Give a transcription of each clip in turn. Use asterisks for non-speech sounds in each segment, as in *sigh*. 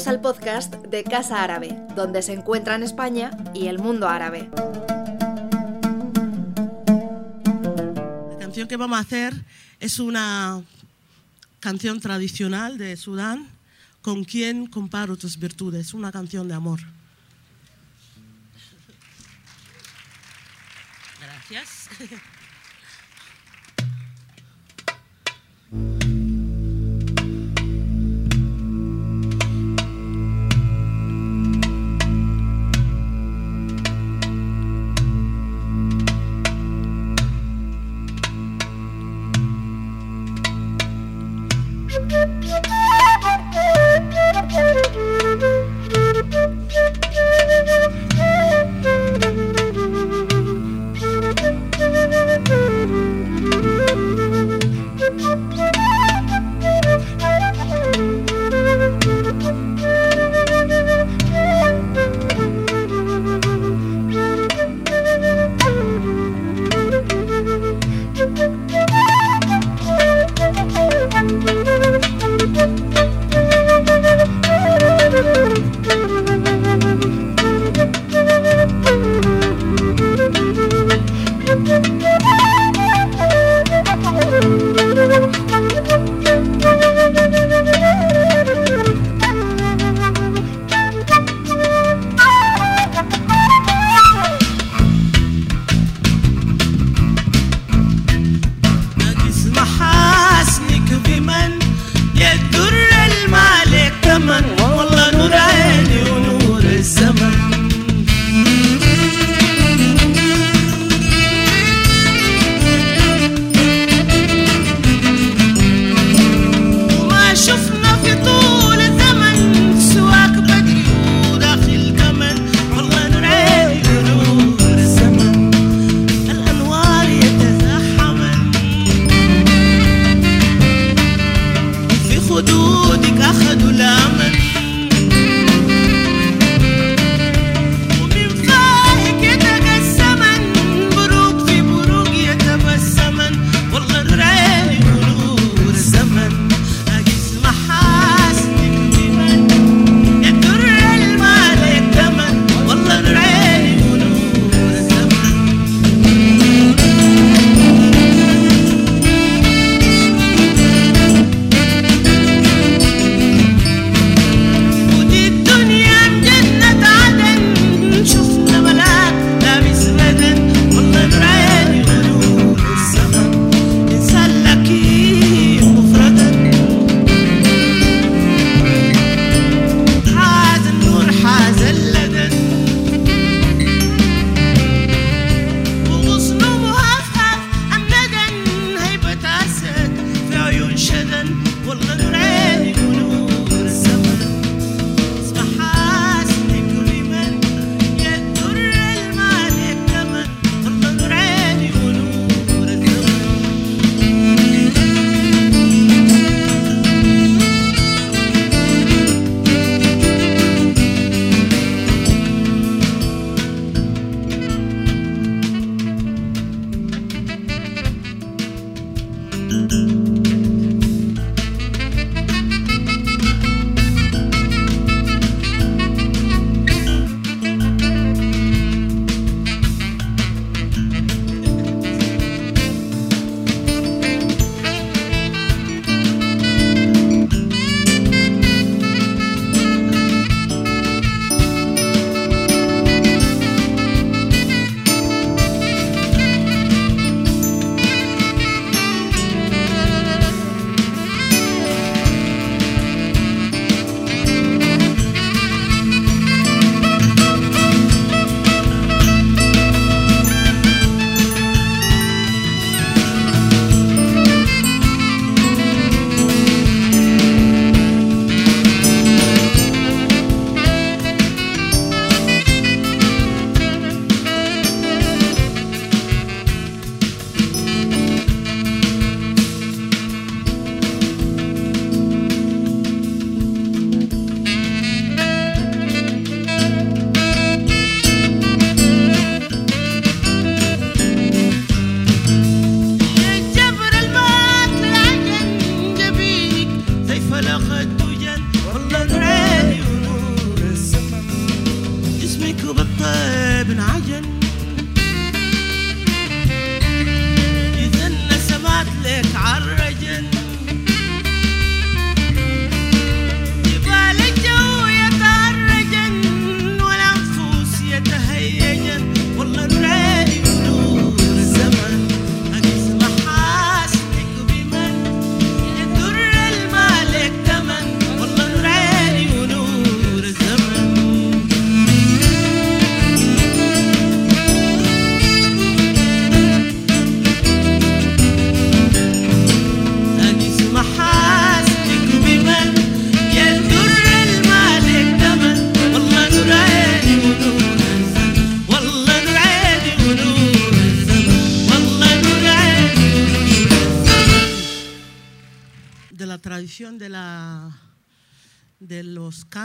Bienvenidos al podcast de Casa Árabe, donde se encuentran España y el mundo árabe. La canción que vamos a hacer es una canción tradicional de Sudán, ¿Con quién comparo tus virtudes? Una canción de amor. Gracias.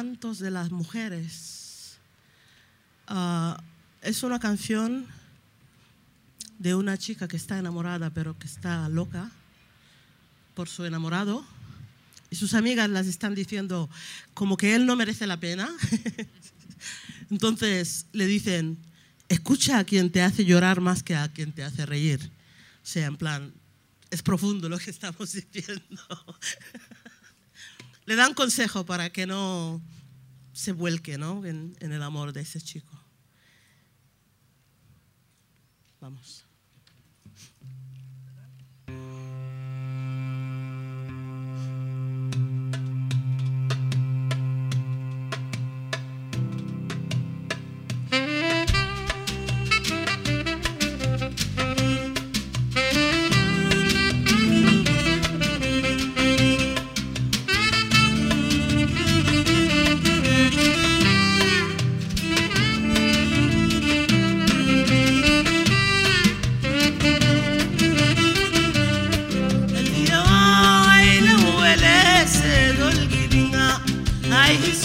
De las mujeres. Ah, es una canción de una chica que está enamorada, pero que está loca por su enamorado. Y sus amigas las están diciendo como que él no merece la pena. *laughs* Entonces le dicen, escucha a quien te hace llorar más que a quien te hace reír. O sea, en plan, es profundo lo que estamos *laughs* diciendo. Le dan consejo para que no se vuelque ¿no? en, en el amor de ese chico. Vamos. Thank you.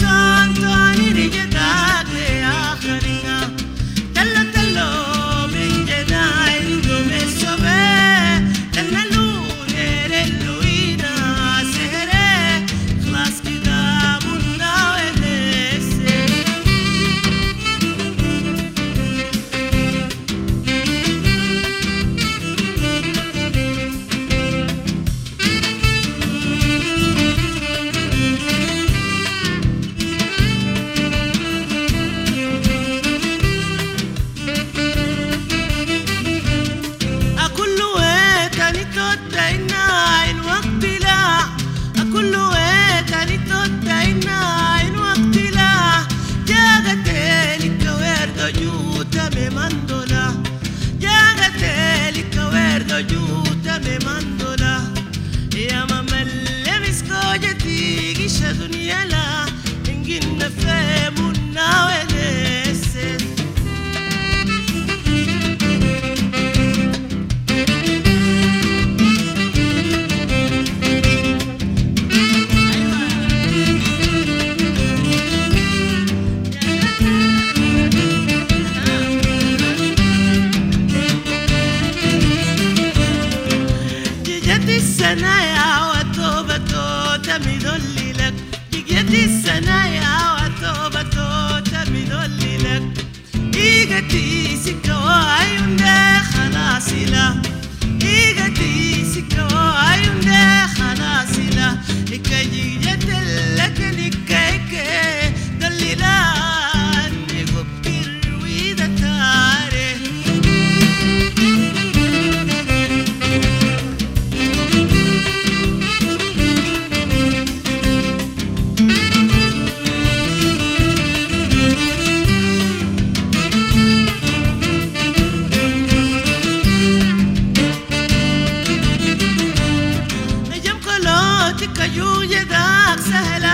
وعكك يو يداك سهله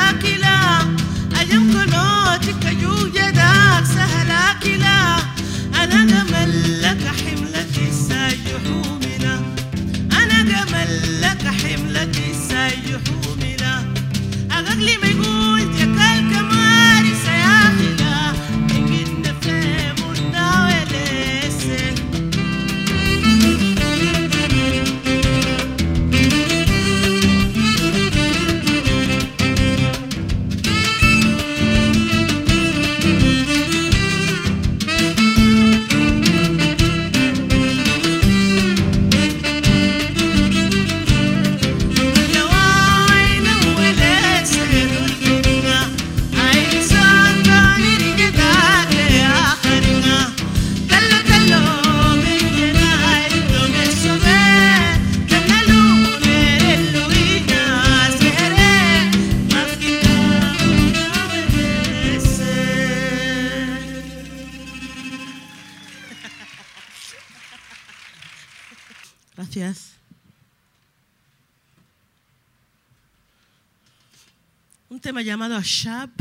Un tema llamado Ashab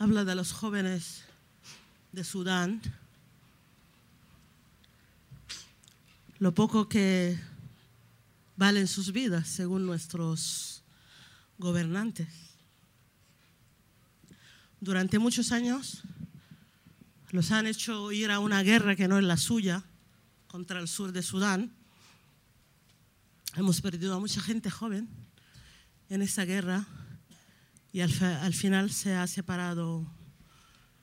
habla de los jóvenes de Sudán, lo poco que valen sus vidas según nuestros gobernantes. Durante muchos años los han hecho ir a una guerra que no es la suya contra el sur de Sudán. Hemos perdido a mucha gente joven en esa guerra y al final se ha separado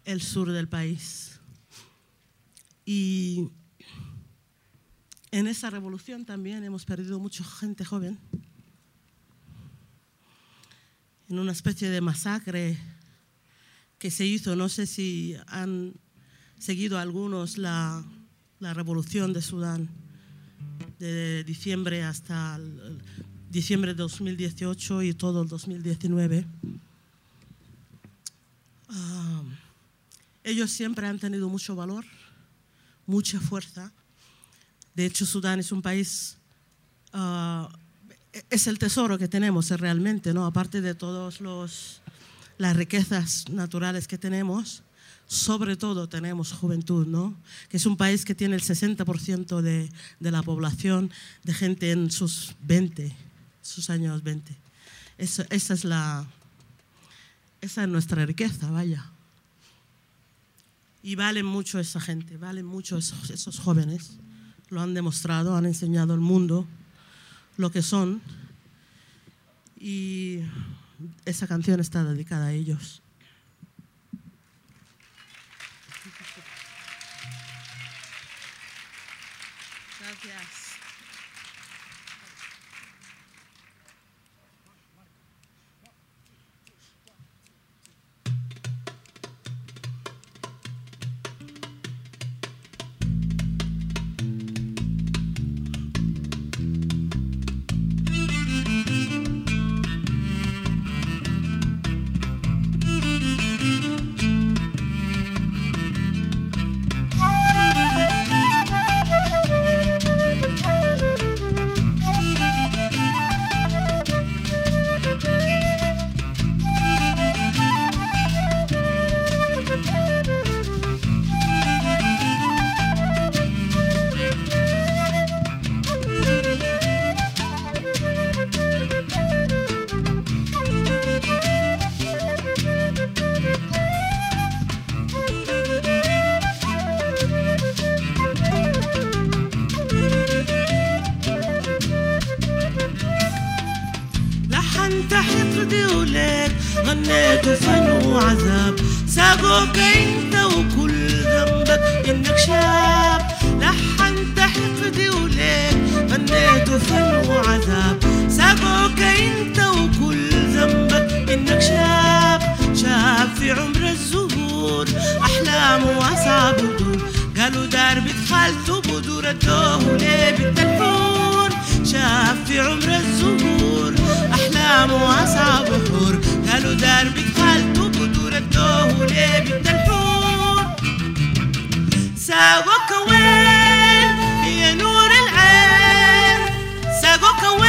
el sur del país. Y en esa revolución también hemos perdido mucha gente joven. En una especie de masacre que se hizo, no sé si han seguido algunos la, la revolución de Sudán de diciembre hasta diciembre de 2018 y todo el 2019. Ah, ellos siempre han tenido mucho valor, mucha fuerza. De hecho, Sudán es un país, ah, es el tesoro que tenemos realmente, ¿no? Aparte de todas las riquezas naturales que tenemos, sobre todo tenemos juventud, ¿no? Que es un país que tiene el 60% de, de la población de gente en sus 20, sus años 20. Eso- esa es la, esa es nuestra riqueza, vaya. Y valen mucho esa gente, valen mucho esos, esos jóvenes. Lo han demostrado, han enseñado al mundo lo que son. Y esa canción está dedicada a ellos. ساقوك انت وكل ذنبك. إنك شاب شاب في عمر الزهور. أحلام واصعب بدور قالوا دار بتخالته بدور الدوه ليه شاف في عمر الزهور. أحلام واصعب بحور قالوا دار بتخالته بدور الدوه ليه بالتلفون ساقوك وين؟ يا نور العين. ساقوك وين؟